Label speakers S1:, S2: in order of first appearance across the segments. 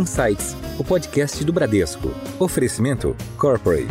S1: Insights, o podcast do Bradesco. Oferecimento Corporate.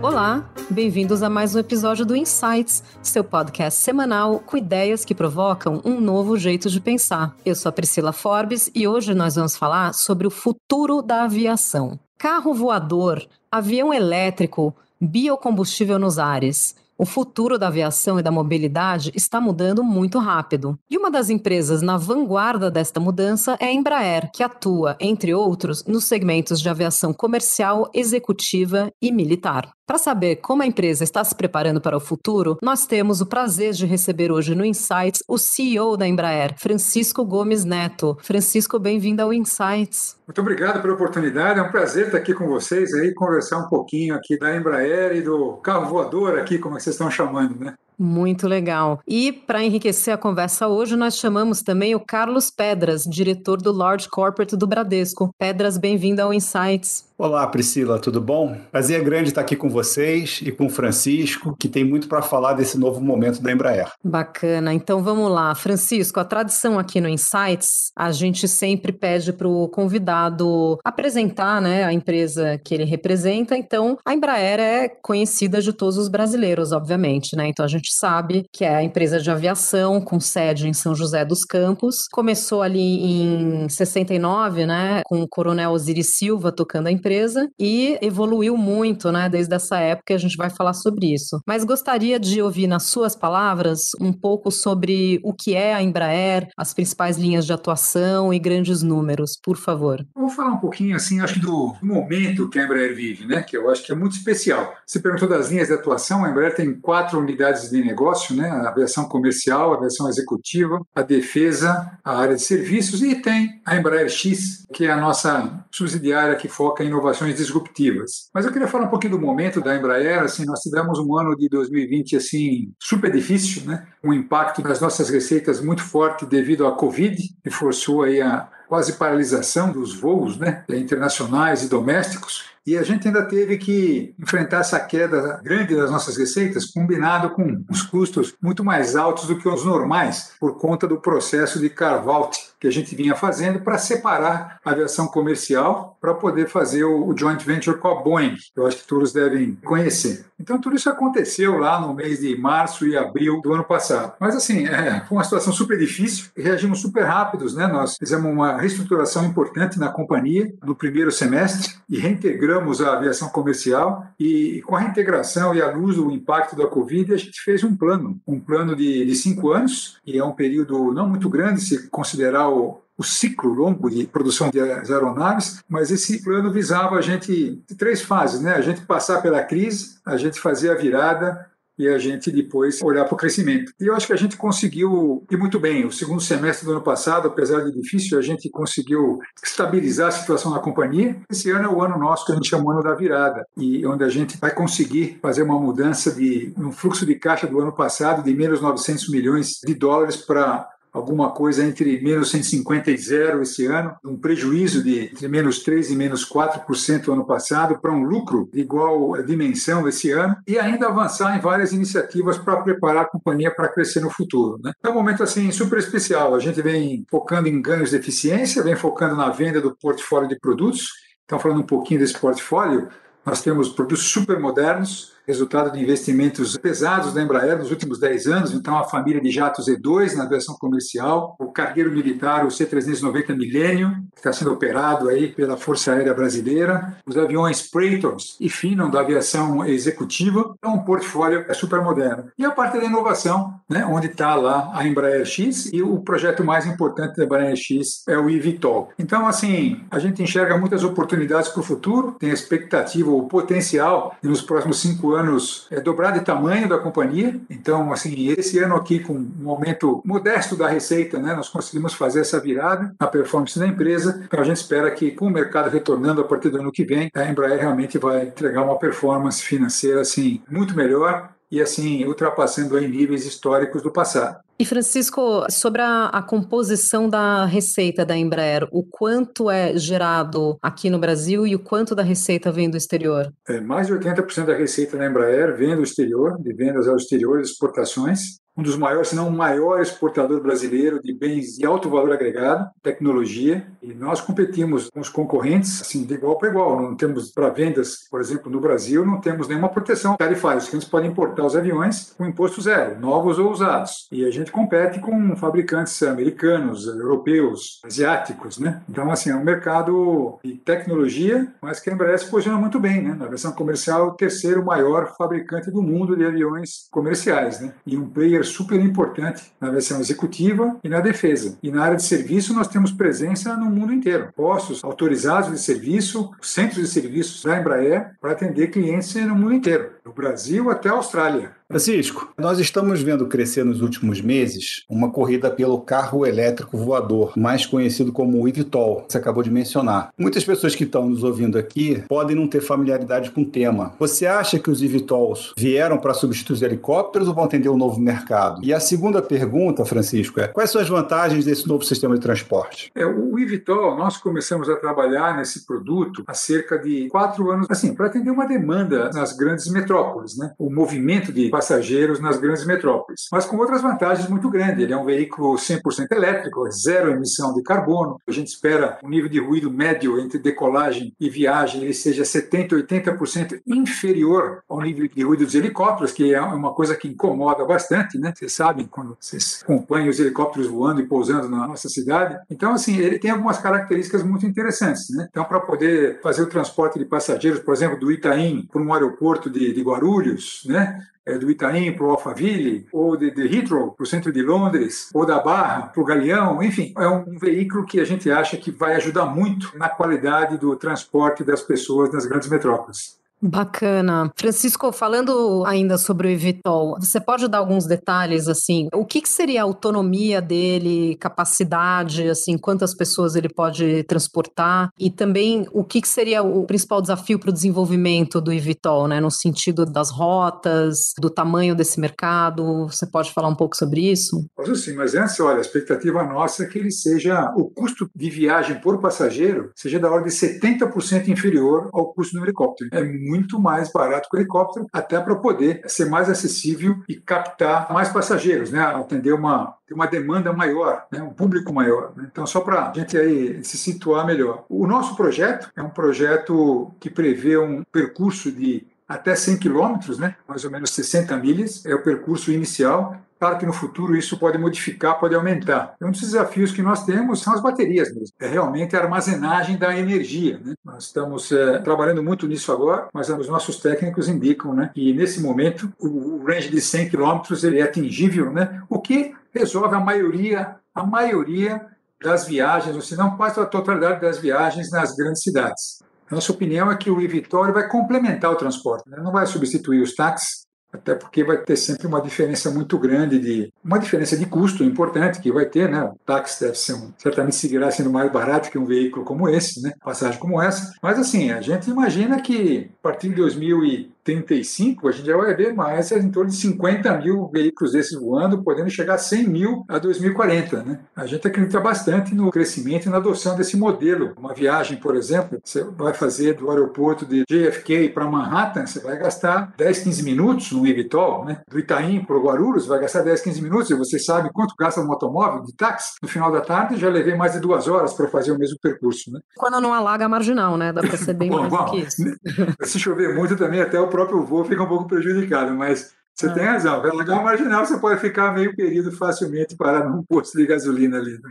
S2: Olá, bem-vindos a mais um episódio do Insights, seu podcast semanal com ideias que provocam um novo jeito de pensar. Eu sou a Priscila Forbes e hoje nós vamos falar sobre o futuro da aviação. Carro voador, avião elétrico, biocombustível nos ares. O futuro da aviação e da mobilidade está mudando muito rápido. E uma das empresas na vanguarda desta mudança é a Embraer, que atua, entre outros, nos segmentos de aviação comercial, executiva e militar. Para saber como a empresa está se preparando para o futuro, nós temos o prazer de receber hoje no Insights o CEO da Embraer, Francisco Gomes Neto. Francisco, bem-vindo ao Insights.
S3: Muito obrigado pela oportunidade, é um prazer estar aqui com vocês aí, conversar um pouquinho aqui da Embraer e do carro voador aqui, como é vocês estão chamando, né?
S2: Muito legal. E para enriquecer a conversa hoje, nós chamamos também o Carlos Pedras, diretor do Large Corporate do Bradesco. Pedras, bem-vindo ao Insights.
S4: Olá, Priscila, tudo bom? Prazer grande estar aqui com vocês e com o Francisco, que tem muito para falar desse novo momento da Embraer.
S2: Bacana. Então vamos lá. Francisco, a tradição aqui no Insights, a gente sempre pede para o convidado apresentar né, a empresa que ele representa. Então, a Embraer é conhecida de todos os brasileiros, obviamente, né? Então a gente sabe que é a empresa de aviação com sede em São José dos Campos. Começou ali em 69, né, com o Coronel Osiris Silva tocando a empresa e evoluiu muito, né, desde essa época, a gente vai falar sobre isso. Mas gostaria de ouvir nas suas palavras um pouco sobre o que é a Embraer, as principais linhas de atuação e grandes números, por favor.
S3: Vou falar um pouquinho assim, acho do momento que a Embraer vive, né, que eu acho que é muito especial. Você perguntou das linhas de atuação, a Embraer tem quatro unidades de negócio, né, a aviação comercial, a aviação executiva, a defesa, a área de serviços e tem a Embraer X, que é a nossa subsidiária que foca em inovações disruptivas. Mas eu queria falar um pouquinho do momento da Embraer. Assim, nós tivemos um ano de 2020 assim super difícil, né? Um impacto das nossas receitas muito forte devido à Covid, que forçou aí a quase paralisação dos voos, né, internacionais e domésticos. E a gente ainda teve que enfrentar essa queda grande das nossas receitas, combinado com os custos muito mais altos do que os normais, por conta do processo de carve-out que a gente vinha fazendo para separar a aviação comercial para poder fazer o, joint venture com a Boeing, que eu acho que todos devem conhecer. Então, tudo isso aconteceu lá no mês de março e abril do ano passado. Mas, assim, é, foi uma situação super difícil, reagimos super rápidos, né? Nós fizemos uma reestruturação importante na companhia no primeiro semestre e reintegramos a aviação comercial e com a reintegração e a luz do impacto da Covid, a gente fez um plano, um plano de, de cinco anos, e é um período não muito grande se considerar o, o ciclo longo de produção de aeronaves, mas esse plano visava a gente três fases, né? A gente passar pela crise, a gente fazer a virada e a gente depois olhar para o crescimento. E eu acho que a gente conseguiu ir muito bem. O segundo semestre do ano passado, apesar de difícil, a gente conseguiu estabilizar a situação na companhia. Esse ano é o ano nosso que a gente chama ano da virada, e onde a gente vai conseguir fazer uma mudança de um fluxo de caixa do ano passado de menos 900 milhões de dólares para alguma coisa entre menos 150 e zero esse ano, um prejuízo de entre menos 3 e menos 4% ano passado, para um lucro de igual dimensão esse ano, e ainda avançar em várias iniciativas para preparar a companhia para crescer no futuro. Né? É um momento assim super especial. A gente vem focando em ganhos de eficiência, vem focando na venda do portfólio de produtos. Então, falando um pouquinho desse portfólio, nós temos produtos super modernos, resultado de investimentos pesados da Embraer nos últimos 10 anos, então a família de jatos E2 na aviação comercial, o cargueiro militar, o C-390 Millennium, que está sendo operado aí pela Força Aérea Brasileira, os aviões Praetors e Phenom da aviação executiva, é um portfólio super moderno. E a parte da inovação, né, onde está lá a Embraer X e o projeto mais importante da Embraer X é o eVTOL. Então, assim, a gente enxerga muitas oportunidades para o futuro, tem expectativa, o potencial de nos próximos cinco anos anos é, dobrar de tamanho da companhia. Então, assim, esse ano aqui, com um aumento modesto da receita, né, nós conseguimos fazer essa virada na performance da empresa. Então, a gente espera que, com o mercado retornando a partir do ano que vem, a Embraer realmente vai entregar uma performance financeira assim muito melhor e assim ultrapassando aí níveis históricos do passado.
S2: E Francisco, sobre a, a, composição da receita da Embraer, o quanto é gerado aqui no Brasil e o quanto da receita vem do exterior?
S3: É, mais de 80% da receita da Embraer vem do exterior, de vendas ao exterior e exportações um dos maiores, se não o maior exportador brasileiro de bens de alto valor agregado, tecnologia, e nós competimos com os concorrentes assim de igual para igual. Não temos para vendas, por exemplo, no Brasil, não temos nenhuma proteção tarifária. Os clientes podem importar os aviões com imposto zero, novos ou usados. E a gente compete com fabricantes americanos, europeus, asiáticos, né? Então, assim, é um mercado de tecnologia, mas que a Embraer se posiciona muito bem, né? Na versão comercial, o terceiro maior fabricante do mundo de aviões comerciais, né? E um player super importante na versão executiva e na defesa. E na área de serviço nós temos presença no mundo inteiro. Postos autorizados de serviço, centros de serviços da Embraer para atender clientes no mundo inteiro, do Brasil até a Austrália.
S4: Francisco, nós estamos vendo crescer nos últimos meses uma corrida pelo carro elétrico voador, mais conhecido como o eVTOL, que você acabou de mencionar. Muitas pessoas que estão nos ouvindo aqui podem não ter familiaridade com o tema. Você acha que os eVTOLs vieram para substituir os helicópteros ou vão atender um novo mercado? E a segunda pergunta, Francisco, é quais são as vantagens desse novo sistema de transporte?
S3: É, o eVTOL, nós começamos a trabalhar nesse produto há cerca de quatro anos, assim, para atender uma demanda nas grandes metrópoles, né? O movimento de passageiros nas grandes metrópoles, mas com outras vantagens muito grandes. Ele é um veículo 100% elétrico, zero emissão de carbono. A gente espera um nível de ruído médio entre decolagem e viagem ele seja 70%, 80% inferior ao nível de ruído dos helicópteros, que é uma coisa que incomoda bastante, né? Vocês sabem quando vocês acompanham os helicópteros voando e pousando na nossa cidade. Então, assim, ele tem algumas características muito interessantes, né? Então, para poder fazer o transporte de passageiros, por exemplo, do Itaim para um aeroporto de, de Guarulhos, né? É, do Itaim para o Alphaville, ou de, de Heathrow para o centro de Londres, ou da Barra para o Galeão, enfim, é um veículo que a gente acha que vai ajudar muito na qualidade do transporte das pessoas nas grandes metrópoles.
S2: Bacana. Francisco, falando ainda sobre o Evitol, você pode dar alguns detalhes, assim, o que, que, seria a autonomia dele, capacidade, assim, quantas pessoas ele pode transportar e também o que, que seria o principal desafio para o desenvolvimento do Evitol, né, no sentido das rotas, do tamanho desse mercado, você pode falar um pouco sobre isso?
S3: Posso sim, mas antes, olha, a expectativa nossa é que ele seja, o custo de viagem por passageiro seja da ordem de 70% inferior ao custo do helicóptero. É muito mais barato que o helicóptero, até para poder ser mais acessível e captar mais passageiros, né? atender uma, uma demanda maior, né? um público maior. Né? Então, só para a gente aí se situar melhor. O nosso projeto é um projeto que prevê um percurso de até 100 quilômetros, né? mais ou menos 60 milhas, é o percurso inicial, Claro que no futuro isso pode modificar, pode aumentar. Um dos desafios que nós temos são as baterias mesmo. É realmente a armazenagem da energia. Né? Nós estamos é, trabalhando muito nisso agora, mas os nossos técnicos indicam né, que nesse momento o range de 100 km ele é atingível, né? o que resolve a maioria, a maioria das viagens, ou se não quase a totalidade das viagens nas grandes cidades. Nossa opinião é que o e-Vitória vai complementar o transporte, né? não vai substituir os táxis, até porque vai ter sempre uma diferença muito grande de uma diferença de custo importante que vai ter, né? O táxi deve ser um, certamente seguirá sendo mais barato que um veículo como esse, né? Passagem como essa. Mas assim, a gente imagina que a partir de 2000 e 35, a gente já vai ver mais em torno de 50 mil veículos desses voando, podendo chegar a 100 mil a 2040. Né? A gente acredita bastante no crescimento e na adoção desse modelo. Uma viagem, por exemplo, você vai fazer do aeroporto de JFK para Manhattan, você vai gastar 10, 15 minutos no Ibitol, né? do Itaim para o Guarulhos, vai gastar 10, 15 minutos, e você sabe quanto gasta um automóvel de táxi? No final da tarde, já levei mais de duas horas para fazer o mesmo percurso. Né?
S2: Quando não alaga a marginal, né? Dá para ser bem bom, mais bom, que isso.
S3: Se chover muito também, até o próprio voo fica um pouco prejudicado, mas você é. tem razão. Pelo lugar marginal, você pode ficar meio período facilmente parado num posto de gasolina ali. Né?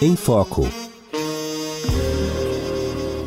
S1: Em Foco.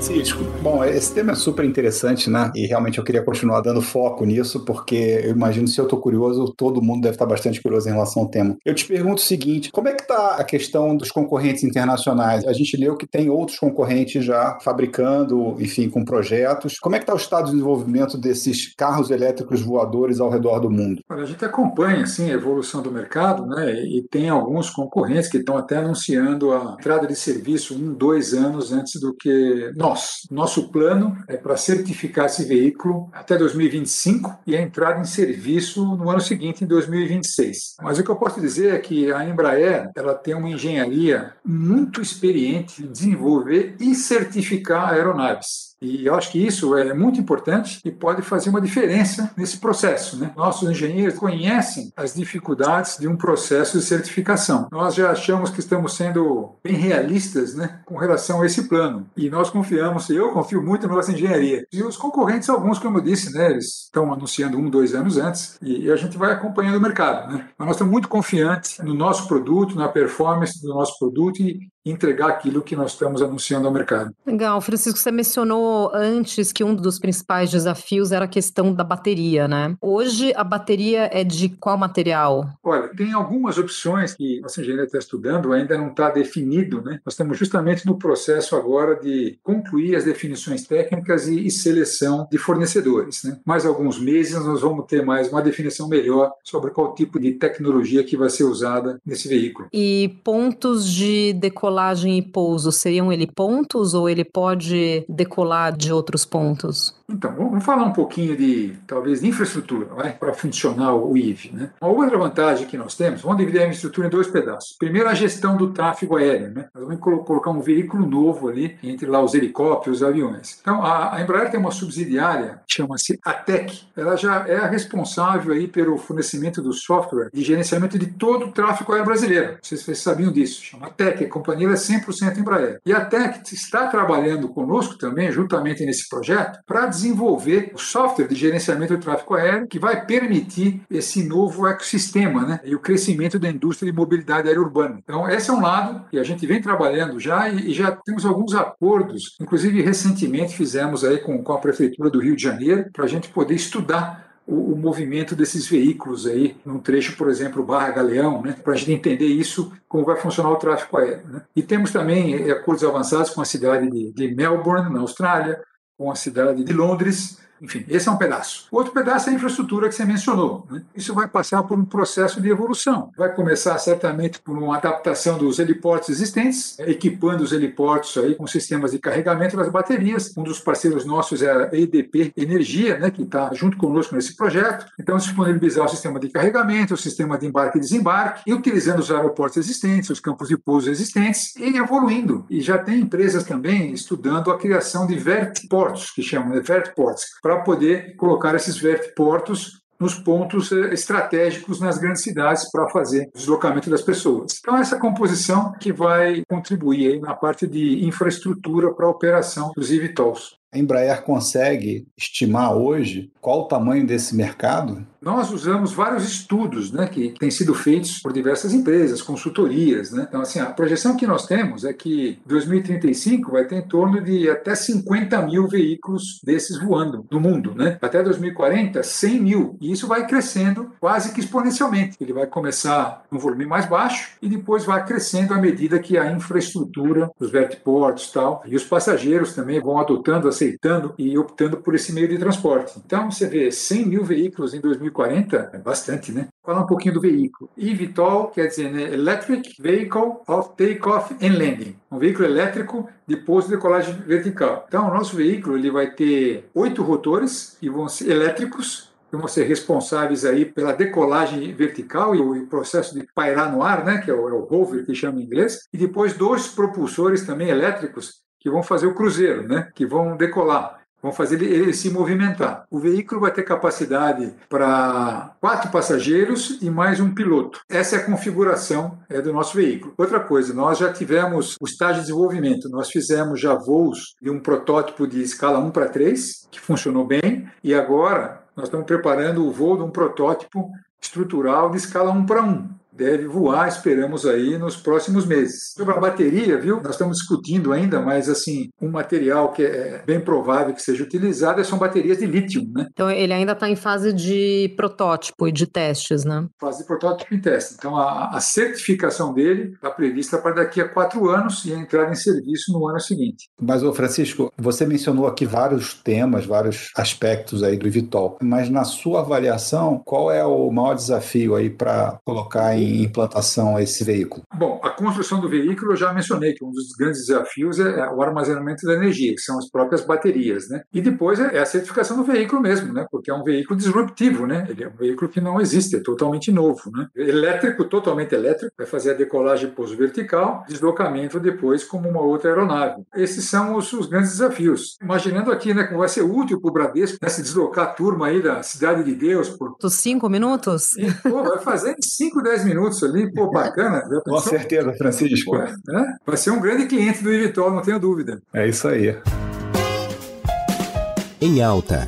S4: Francisco, bom, esse tema é super interessante, né? E realmente eu queria continuar dando foco nisso, porque eu imagino se eu estou curioso, todo mundo deve estar bastante curioso em relação ao tema. Eu te pergunto o seguinte: como é que está a questão dos concorrentes internacionais? A gente leu que tem outros concorrentes já fabricando, enfim, com projetos. Como é que está o estado de desenvolvimento desses carros elétricos voadores ao redor do mundo?
S3: A gente acompanha assim, a evolução do mercado né, e tem alguns concorrentes que estão até anunciando a entrada de serviço um, dois anos antes do que nós. Nosso plano é para certificar esse veículo até 2025 e a entrada em serviço no ano seguinte, em 2026. Mas o que eu posso dizer é que a Embraer ela tem uma engenharia muito experiente em desenvolver e certificar aeronaves. E eu acho que isso é muito importante e pode fazer uma diferença nesse processo. Né? Nossos engenheiros conhecem as dificuldades de um processo de certificação. Nós já achamos que estamos sendo bem realistas né, com relação a esse plano. E nós confiamos, eu confio muito na nossa engenharia. E os concorrentes, alguns, como eu disse, né, eles estão anunciando um, dois anos antes e a gente vai acompanhando o mercado. Né? Mas nós estamos muito confiantes no nosso produto, na performance do nosso produto e entregar aquilo que nós estamos anunciando ao mercado.
S2: Legal, Francisco, você mencionou antes que um dos principais desafios era a questão da bateria, né? Hoje a bateria é de qual material?
S3: Olha, tem algumas opções que nossa engenharia está estudando, ainda não está definido, né? Nós estamos justamente no processo agora de concluir as definições técnicas e, e seleção de fornecedores, né? Mais alguns meses nós vamos ter mais uma definição melhor sobre qual tipo de tecnologia que vai ser usada nesse veículo.
S2: E pontos de decolagem decolagem e pouso seriam ele pontos ou ele pode decolar de outros pontos?
S3: Então, vamos falar um pouquinho de, talvez, de infraestrutura para funcionar o IV. Né? Uma outra vantagem que nós temos, vamos dividir a infraestrutura em dois pedaços. Primeiro, a gestão do tráfego aéreo. Né? Nós vamos colocar um veículo novo ali, entre lá os helicópteros e os aviões. Então, a, a Embraer tem uma subsidiária, chama-se ATEC. Ela já é a responsável aí pelo fornecimento do software de gerenciamento de todo o tráfego aéreo brasileiro. Vocês, vocês sabiam disso. Chama ATEC, a companhia é 100% Embraer. E a ATEC está trabalhando conosco também, juntamente nesse projeto, para desenvolver o software de gerenciamento do tráfego aéreo que vai permitir esse novo ecossistema né, e o crescimento da indústria de mobilidade aérea urbana. Então, esse é um lado que a gente vem trabalhando já e, já temos alguns acordos, inclusive recentemente fizemos aí com, a Prefeitura do Rio de Janeiro, para a gente poder estudar o, movimento desses veículos aí, num trecho, por exemplo, Barra Galeão, né, para a gente entender isso, como vai funcionar o tráfego aéreo. Né. E temos também eh, acordos avançados com a cidade de, de Melbourne, na Austrália, com a cidade de Londres, enfim, esse é um pedaço. Outro pedaço é a infraestrutura que você mencionou. Né? Isso vai passar por um processo de evolução. Vai começar certamente por uma adaptação dos heliportos existentes, equipando os heliportos aí com sistemas de carregamento das baterias. Um dos parceiros nossos é a EDP Energia, né, que está junto conosco nesse projeto. Então, disponibilizar o sistema de carregamento, o sistema de embarque e desembarque, e utilizando os aeroportos existentes, os campos de pouso existentes, e evoluindo. E já tem empresas também estudando a criação de vertiportos, que chamam de vertiports, para poder colocar esses vertiportos nos pontos eh, estratégicos nas grandes cidades para fazer o deslocamento das pessoas. Então, essa composição que vai contribuir na parte de infraestrutura para a operação dos eVTOLs.
S4: A Embraer consegue estimar hoje qual o tamanho desse mercado?
S3: Nós usamos vários estudos né, que têm sido feitos por diversas empresas, consultorias. Né? Então, assim, a projeção que nós temos é que 2035 vai ter em torno de até 50 mil veículos desses voando no mundo. Né? Até 2040, 100 mil. E isso vai crescendo quase que exponencialmente. Ele vai começar num volume mais baixo e depois vai crescendo à medida que a infraestrutura, os vertiportos tal, e os passageiros também vão adotando aceitando e optando por esse meio de transporte. Então, você vê 100 mil veículos em 2040, é bastante, né? Falar um pouquinho do veículo. eVTOL quer dizer né, Electric Vehicle of Takeoff and Landing. Um veículo elétrico de pouso e decolagem vertical. Então, o nosso veículo ele vai ter oito rotores e vão ser elétricos que vão ser responsáveis aí pela decolagem vertical e o processo de pairar no ar, né, que é o, é o rover que chama em inglês, e depois dois propulsores também elétricos que vão fazer o cruzeiro, né? que vão decolar, vão fazer ele, ele se movimentar. O veículo vai ter capacidade para quatro passageiros e mais um piloto. Essa é a configuração é, do nosso veículo. Outra coisa, nós já tivemos o estágio de desenvolvimento, nós fizemos já voos de um protótipo de escala 1 para 3, que funcionou bem, e agora nós estamos preparando o voo de um protótipo estrutural de escala 1 para 1. Deve voar, esperamos aí, nos próximos meses. Sobre a bateria, viu? Nós estamos discutindo ainda, mas assim, um material que é bem provável que seja utilizado são baterias de lítio, né?
S2: Então ele ainda está em fase de protótipo e de testes, né?
S3: Fase de protótipo e teste. Então a, a certificação dele está prevista para daqui a quatro anos e a entrada em serviço no ano seguinte.
S4: Mas, ô Francisco, você mencionou aqui vários temas, vários aspectos aí do Vitol, mas na sua avaliação, qual é o maior desafio aí para colocar em implantação esse veículo?
S3: Bom, a construção do veículo eu já mencionei que um dos grandes desafios é o armazenamento da energia, que são as próprias baterias, né? E depois é a certificação do veículo mesmo, né? Porque é um veículo disruptivo, né? Ele é um veículo que não existe, é totalmente novo, né? Elétrico, totalmente elétrico, vai fazer a decolagem pouso vertical, deslocamento depois como uma outra aeronave. Esses são os, os grandes desafios. Imaginando aqui, né, como vai ser útil para o Bradesco né, se deslocar a turma aí da Cidade de Deus por...
S2: Cinco minutos?
S3: E, pô, vai fazer em cinco, dez minutos ali, pô, bacana.
S4: Com certeza, Francisco. Pô,
S3: né? Vai ser um grande cliente do Ivitol, não tenho dúvida.
S4: É isso aí.
S1: Em alta.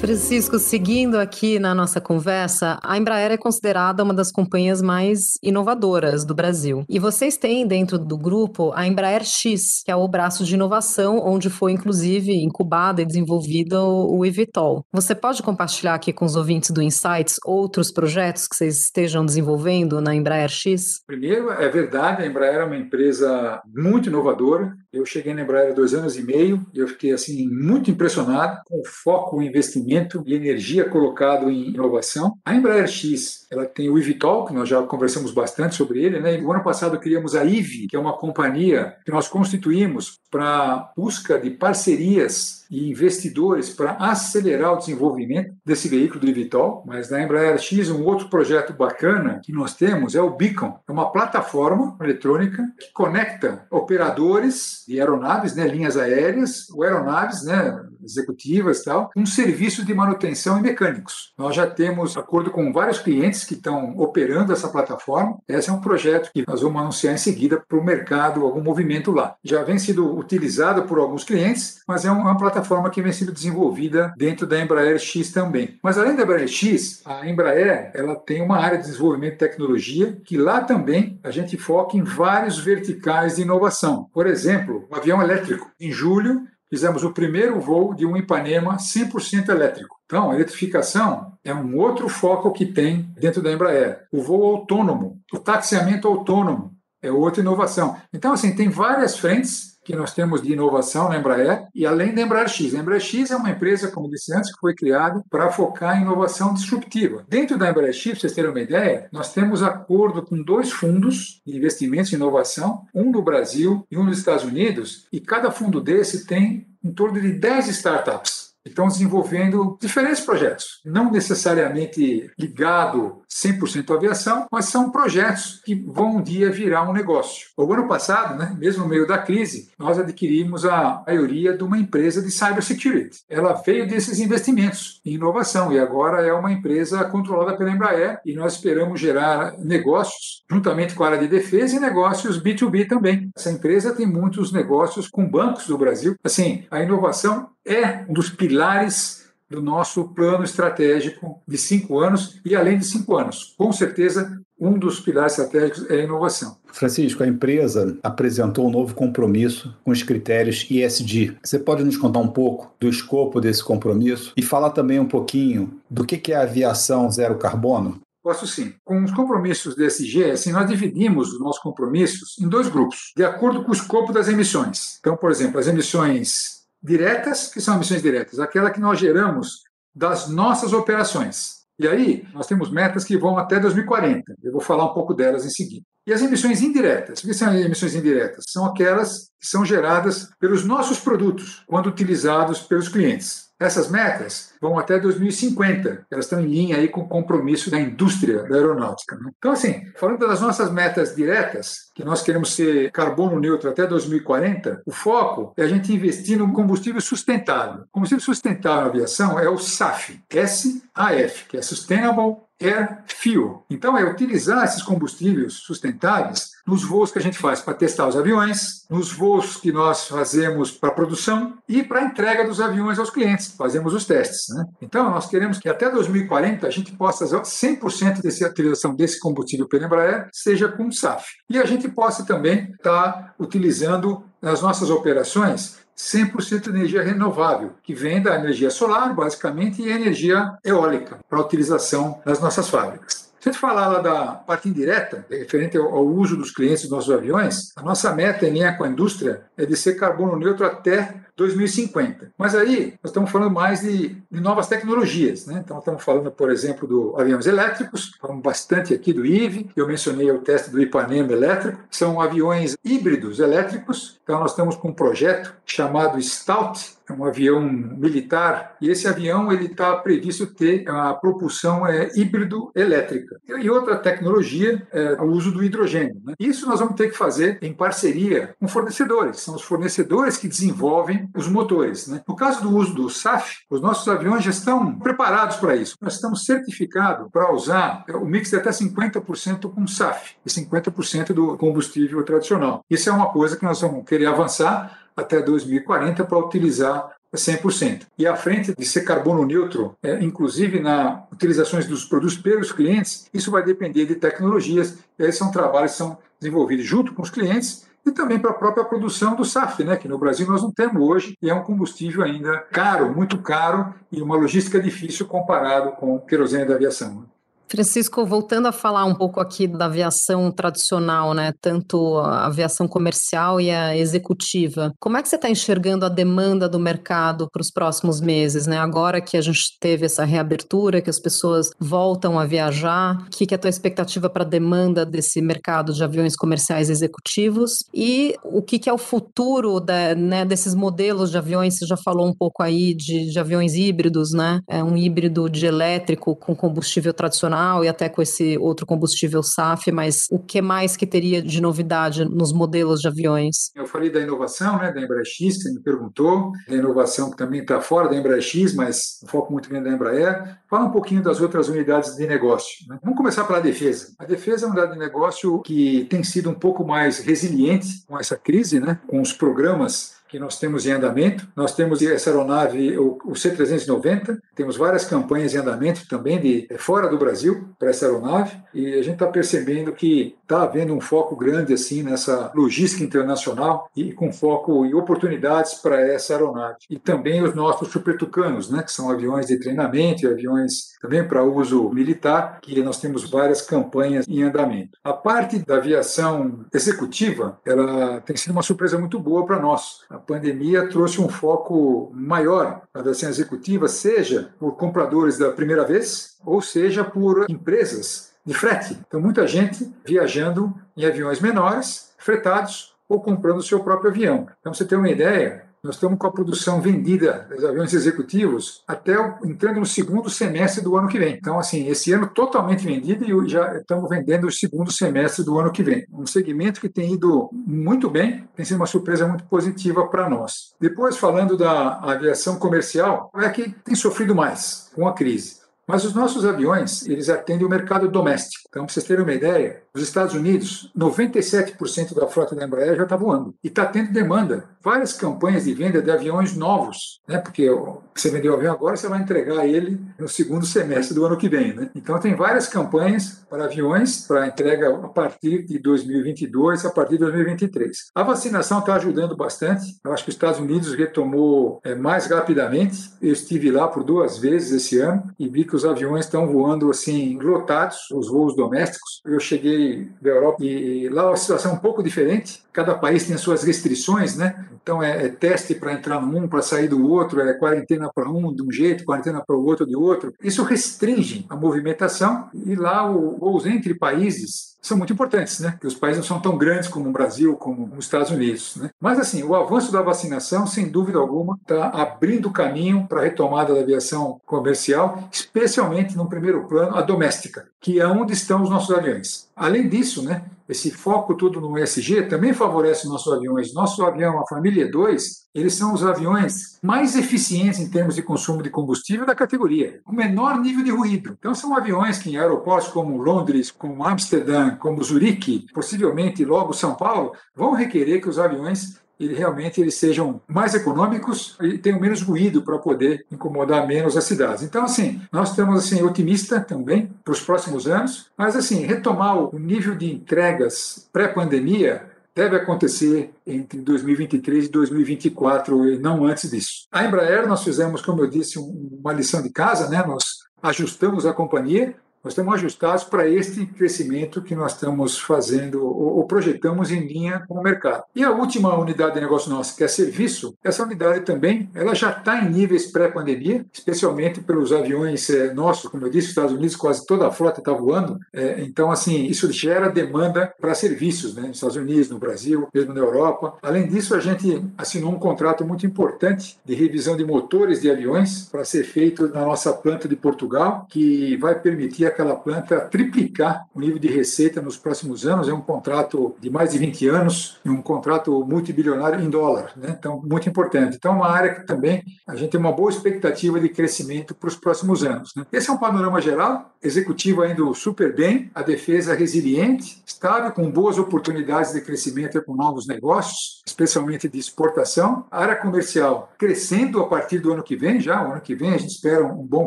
S2: Francisco, seguindo aqui na nossa conversa, a Embraer é considerada uma das companhias mais inovadoras do Brasil. E vocês têm dentro do grupo a Embraer X, que é o braço de inovação, onde foi inclusive incubado e desenvolvido o Evitol. Você pode compartilhar aqui com os ouvintes do Insights outros projetos que vocês estejam desenvolvendo na Embraer X?
S3: Primeiro, é verdade, a Embraer é uma empresa muito inovadora. Eu cheguei na Embraer há dois anos e meio e eu fiquei assim muito impressionado com o foco, o investimento e energia colocado em inovação. A Embraer X, ela tem o Ivitol, que nós já conversamos bastante sobre ele, né? E no ano passado criamos a IVE, que é uma companhia que nós constituímos para busca de parcerias e investidores para acelerar o desenvolvimento desse veículo do Ivitol. Mas na Embraer X, um outro projeto bacana que nós temos é o Beacon, é uma plataforma eletrônica que conecta operadores de aeronaves, né, linhas aéreas, ou aeronaves, né, executivas e tal, um serviço de manutenção e mecânicos. Nós já temos acordo com vários clientes que estão operando essa plataforma. Esse é um projeto que nós vamos anunciar em seguida para o mercado, algum movimento lá. Já vem sido utilizado por alguns clientes, mas é uma plataforma que vem sendo desenvolvida dentro da Embraer X também. Mas além da Embraer X, a Embraer ela tem uma área de desenvolvimento de tecnologia que lá também a gente foca em vários verticais de inovação. Por exemplo, o avião elétrico. Em julho, fizemos o primeiro voo de um Ipanema 100% elétrico. Então, a eletrificação é um outro foco que tem dentro da Embraer. O voo autônomo, o taxiamento autônomo é outra inovação. Então, assim, tem várias frentes que nós temos de inovação na Embraer e além da Embraer X. A Embraer X é uma empresa, como disse antes, que foi criada para focar em inovação disruptiva. Dentro da Embraer X, para vocês terem uma ideia, nós temos acordo com dois fundos de investimentos em inovação, um no Brasil e um nos Estados Unidos, e cada fundo desse tem em torno de 10 startups estão desenvolvendo diferentes projetos, não necessariamente ligado 100% à aviação, mas são projetos que vão um dia virar um negócio. O ano passado, né, mesmo no meio da crise, nós adquirimos a maioria de uma empresa de cybersecurity. Ela veio desses investimentos em inovação e agora é uma empresa controlada pela Embraer e nós esperamos gerar negócios juntamente com a área de defesa e negócios B2B também. Essa empresa tem muitos negócios com bancos do Brasil. Assim, a inovação é um dos pilares do nosso plano estratégico de cinco anos e além de cinco anos. Com certeza, um dos pilares estratégicos é a inovação.
S4: Francisco, a empresa apresentou um novo compromisso com os critérios ESG. Você pode nos contar um pouco do escopo desse compromisso e falar também um pouquinho do que é a aviação zero carbono?
S3: Posso sim. Com os compromissos do ESG, assim, nós dividimos os nossos compromissos em dois grupos, de acordo com o escopo das emissões. Então, por exemplo, as emissões diretas, que são emissões diretas, aquela que nós geramos das nossas operações. E aí, nós temos metas que vão até 2040. Eu vou falar um pouco delas em seguida. E as emissões indiretas? O que são emissões indiretas? São aquelas que são geradas pelos nossos produtos, quando utilizados pelos clientes. Essas metas vão até 2050. Elas estão em linha aí com o compromisso da indústria da aeronáutica. Né? Então, assim, falando das nossas metas diretas, que nós queremos ser carbono neutro até 2040, o foco é a gente investir no combustível sustentável. O combustível sustentável na aviação é o SAF, S-A-F, que é Sustainable Air Fuel. Então, é utilizar esses combustíveis sustentáveis nos voos que a gente faz para testar os aviões, nos voos que nós fazemos para produção e para entrega dos aviões aos clientes, fazemos os testes. Né? Então, nós queremos que até 2040 a gente possa 100% dessa utilização desse combustível pela Embraer seja com SAF. E a gente possa também estar tá utilizando nas nossas operações 100% de energia renovável, que vem da energia solar, basicamente, e energia eólica, para utilização nas nossas fábricas. Se a gente falar lá da parte indireta, referente ao, uso dos clientes dos nossos aviões, a nossa meta em linha com a indústria é de ser carbono neutro até 2050. Mas aí nós estamos falando mais de, de novas tecnologias. Né? Então estamos falando, por exemplo, do aviões elétricos, falamos bastante aqui do IVE, eu mencionei o teste do Ipanema elétrico, são aviões híbridos elétricos. Então nós estamos com um projeto chamado Stout, é um avião militar, e esse avião ele está previsto ter a propulsão é, híbrido elétrica. E outra tecnologia é o uso do hidrogênio. Né? Isso nós vamos ter que fazer em parceria com fornecedores. São os fornecedores que desenvolvem os motores. Né? No caso do uso do SAF, os nossos aviões já estão preparados para isso. Nós estamos certificados para usar o mix de até 50% com SAF e 50% do combustível tradicional. Isso é uma coisa que nós vamos querer avançar até 2040 para utilizar 100%. E à frente de ser carbono neutro, é, inclusive na utilizações dos produtos pelos clientes, isso vai depender de tecnologias. Esses são trabalhos que são desenvolvidos junto com os clientes e também para a própria produção do SAF, né, que no Brasil nós não temos hoje e é um combustível ainda caro, muito caro e uma logística difícil comparado com o querosene da aviação.
S2: Francisco, voltando a falar um pouco aqui da aviação tradicional, né? Tanto a aviação comercial e a executiva. Como é que você está enxergando a demanda do mercado para os próximos meses, né? Agora que a gente teve essa reabertura, que as pessoas voltam a viajar, o que, que é a tua expectativa para a demanda desse mercado de aviões comerciais executivos? E o que, que é o futuro da, né, desses modelos de aviões? Você já falou um pouco aí de, de aviões híbridos, né? É um híbrido de elétrico com combustível tradicional e até com esse outro combustível SAF, mas o que mais que teria de novidade nos modelos de aviões?
S3: Eu falei da inovação, né, da Embraer X, você me perguntou, da inovação que também está fora da Embraer X, mas um foco muito grande da Embraer. Fala um pouquinho das outras unidades de negócio. Né? Vamos começar pela defesa. A defesa é uma unidade de negócio que tem sido um pouco mais resiliente com essa crise, né, com os programas que nós temos em andamento. Nós temos essa aeronave, o, C-390, temos várias campanhas em andamento também de é, fora do Brasil para essa aeronave, e a gente está percebendo que está havendo um foco grande assim nessa logística internacional e com foco e oportunidades para essa aeronave. E também os nossos supertucanos, né, que são aviões de treinamento e aviões também para uso militar, que nós temos várias campanhas em andamento. A parte da aviação executiva, ela tem sido uma surpresa muito boa para nós. A pandemia trouxe um foco maior na aviação executiva, seja por compradores da primeira vez, ou seja por empresas de frete. Então, muita gente viajando em aviões menores, fretados ou comprando o seu próprio avião. Então, você tem uma ideia, nós estamos com a produção vendida dos aviões executivos até entrando no segundo semestre do ano que vem. Então, assim, esse ano totalmente vendido e já estamos vendendo o segundo semestre do ano que vem. Um segmento que tem ido muito bem, tem sido uma surpresa muito positiva para nós. Depois, falando da aviação comercial, é que tem sofrido mais com a crise. Mas os nossos aviões, eles atendem o mercado doméstico. Então, para vocês terem uma ideia, nos Estados Unidos, 97% da frota da Embraer já está voando. E está tendo demanda. Várias campanhas de venda de aviões novos, né? porque você vendeu o avião agora, você vai entregar ele no segundo semestre do ano que vem. Né? Então, tem várias campanhas para aviões para entrega a partir de 2022, a partir de 2023. A vacinação está ajudando bastante. Eu acho que os Estados Unidos retomou é, mais rapidamente. Eu estive lá por duas vezes esse ano e vi que os aviões estão voando assim lotados, os voos domésticos. Eu cheguei da Europa e lá a situação é um pouco diferente. Cada país tem as suas restrições, né? Então é, é teste para entrar num, para sair do outro, é quarentena para um de um jeito, quarentena para o outro de outro. Isso restringe a movimentação e lá os voos entre países são muito importantes, né? Porque os países não são tão grandes como o Brasil, como os Estados Unidos, né? Mas assim, o avanço da vacinação, sem dúvida alguma, está abrindo caminho para a retomada da aviação comercial, especialmente no primeiro plano a doméstica, que é onde estão os nossos aviões. Além disso, né? esse foco tudo no ESG também favorece nossos aviões. Nosso avião, a família 2, eles são os aviões mais eficientes em termos de consumo de combustível da categoria, com menor nível de ruído. Então, são aviões que em aeroportos como Londres, como Amsterdã, como Zurique, possivelmente logo São Paulo, vão requerer que os aviões realmente eles sejam mais econômicos e tenham menos ruído para poder incomodar menos as cidades. Então, assim, nós estamos assim otimista também para os próximos anos, mas assim retomar o nível de entregas pré-pandemia deve acontecer entre 2023 e 2024 e não antes disso. A Embraer nós fizemos, como eu disse, uma lição de casa, né? Nós ajustamos a companhia nós estamos ajustados para este crescimento que nós estamos fazendo ou, projetamos em linha com o mercado. E a última unidade de negócio nossa, que é serviço, essa unidade também ela já está em níveis pré-pandemia, especialmente pelos aviões é, nossos, como eu disse, os Estados Unidos quase toda a frota está voando. É, então, assim, isso gera demanda para serviços, né? Nos Estados Unidos, no Brasil, mesmo na Europa. Além disso, a gente assinou um contrato muito importante de revisão de motores de aviões para ser feito na nossa planta de Portugal, que vai permitir aquela planta triplicar o nível de receita nos próximos anos. É um contrato de mais de 20 anos, um contrato multibilionário em dólar, né? então muito importante. Então, é uma área que também a gente tem uma boa expectativa de crescimento para os próximos anos. Né? Esse é um panorama geral, executivo indo super bem, a defesa resiliente, estável, com boas oportunidades de crescimento com novos negócios, especialmente de exportação. A área comercial crescendo a partir do ano que vem, já o ano que vem a gente espera um bom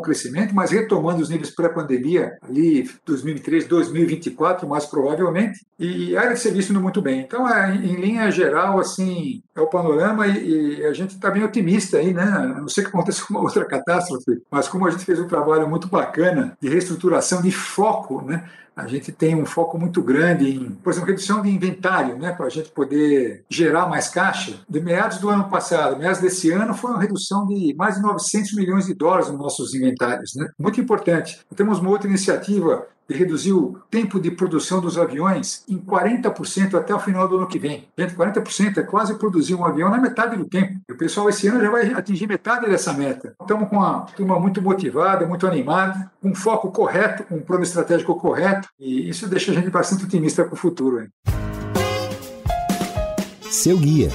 S3: crescimento, mas retomando os níveis pré-pandemia ali 2023, 2024, mais provavelmente, e área de serviço indo muito bem. Então, é, em linha geral, assim, é o panorama e, e a gente está bem otimista aí, né? A não sei que aconteça uma outra catástrofe, mas como a gente fez um trabalho muito bacana de reestruturação, de foco, né? A gente tem um foco muito grande em, por exemplo, redução de inventário, né, para a gente poder gerar mais caixa. De meados do ano passado, meados desse ano, foi uma redução de mais de 900 milhões de dólares nos nossos inventários. Né? Muito importante. Temos uma outra iniciativa de reduzir o tempo de produção dos aviões em 40% até o final do ano que vem. Gente, 40% é quase produzir um avião na metade do tempo. E o pessoal esse ano já vai atingir metade dessa meta. Estamos com uma turma muito motivada, muito animada, com um foco correto, um plano estratégico correto, e isso deixa a gente bastante otimista para o futuro. Hein?
S1: Seu guia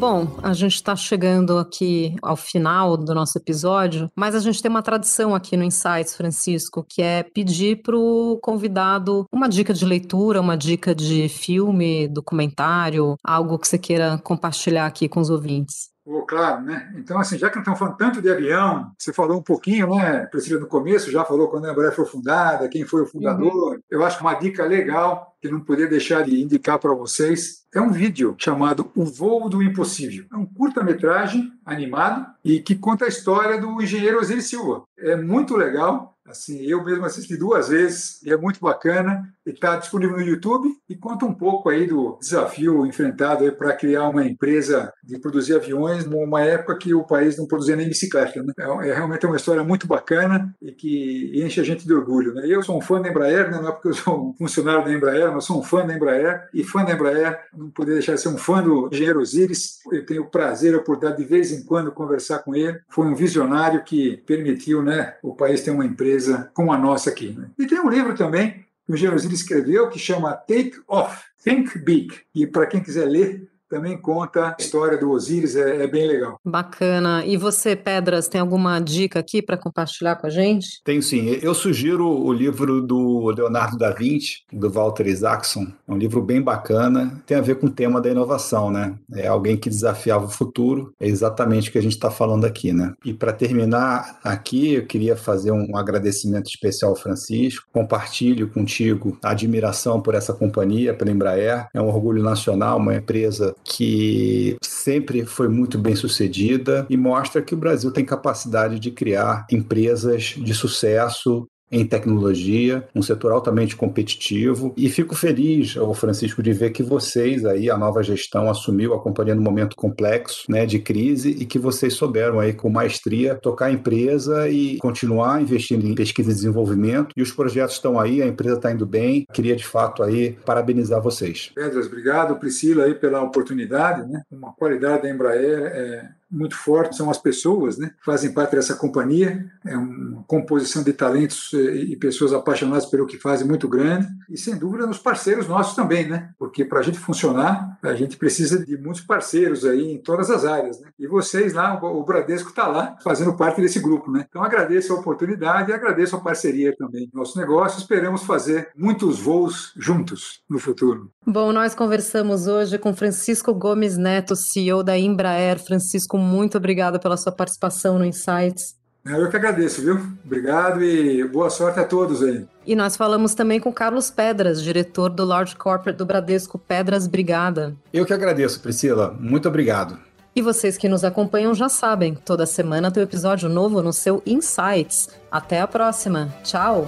S2: Bom, a gente está chegando aqui ao final do nosso episódio, mas a gente tem uma tradição aqui no Insights, Francisco, que é pedir para o convidado uma dica de leitura, uma dica de filme, documentário, algo que você queira compartilhar aqui com os ouvintes.
S3: Oh, claro, né? Então, assim, já que estamos falando tanto de avião, você falou um pouquinho, né, Priscila, no começo, já falou quando a Embraer foi fundada, quem foi o fundador. Uhum. Eu acho que uma dica legal, que não poderia deixar de indicar para vocês, é um vídeo chamado O Voo do Impossível. É um curta-metragem animado e que conta a história do engenheiro Osiris Silva. É muito legal, Assim, eu mesmo assisti duas vezes e é muito bacana. Está disponível no YouTube e conta um pouco aí do desafio enfrentado para criar uma empresa de produzir aviões numa época que o país não produzia nem bicicleta. Né? É, é realmente uma história muito bacana e que enche a gente de orgulho. Né? Eu sou um fã da Embraer, né? não é porque eu sou um funcionário da Embraer, mas sou um fã da Embraer e fã da Embraer, não poderia deixar de ser um fã do engenheiro Osiris. Eu tenho o prazer, a oportunidade de vez em quando conversar com ele. Foi um visionário que permitiu né, o país ter uma empresa empresa como a nossa aqui. Né? E tem um livro também que o Gerosino escreveu que chama Take Off, Think Big. E para quem quiser ler, também conta a história do Osíris, é, é, bem legal.
S2: Bacana. E você, Pedras, tem alguma dica aqui para compartilhar com a gente?
S4: Tenho sim. Eu sugiro o livro do Leonardo da Vinci, do Walter Isaacson. É um livro bem bacana, tem a ver com o tema da inovação, né? É alguém que desafiava o futuro, é exatamente o que a gente está falando aqui, né? E para terminar aqui, eu queria fazer um agradecimento especial ao Francisco. Compartilho contigo a admiração por essa companhia, pela Embraer. É um orgulho nacional, uma empresa que sempre foi muito bem sucedida e mostra que o Brasil tem capacidade de criar empresas de sucesso em tecnologia, um setor altamente competitivo. E fico feliz, Francisco, de ver que vocês aí, a nova gestão, assumiu a companhia num momento complexo, né, de crise, e que vocês souberam aí com maestria tocar a empresa e continuar investindo em pesquisa e desenvolvimento. E os projetos estão aí, a empresa está indo bem. Queria de fato aí parabenizar vocês.
S3: Pedras, obrigado, Priscila, aí pela oportunidade, né? Uma qualidade da Embraer é muito forte são as pessoas, né? Fazem parte dessa companhia. É uma composição de talentos eh, e pessoas apaixonadas pelo que fazem muito grande. E sem dúvida nos parceiros nossos também, né? Porque para a gente funcionar, a gente precisa de muitos parceiros aí em todas as áreas, né? E vocês lá, o Bradesco está lá fazendo parte desse grupo, né? Então agradeço a oportunidade e agradeço a parceria também nosso negócio. Esperamos fazer muitos voos juntos no futuro.
S2: Bom, nós conversamos hoje com Francisco Gomes Neto, CEO da Embraer. Francisco, muito obrigado pela sua participação no Insights.
S3: Eu que agradeço, viu? Obrigado e boa sorte a todos aí.
S2: E nós falamos também com Carlos Pedras, diretor do Large Corporate do Bradesco Pedras Brigada.
S4: Eu que agradeço, Priscila. Muito obrigado.
S2: E vocês que nos acompanham já sabem, toda semana tem um episódio novo no seu Insights. Até a próxima. Tchau!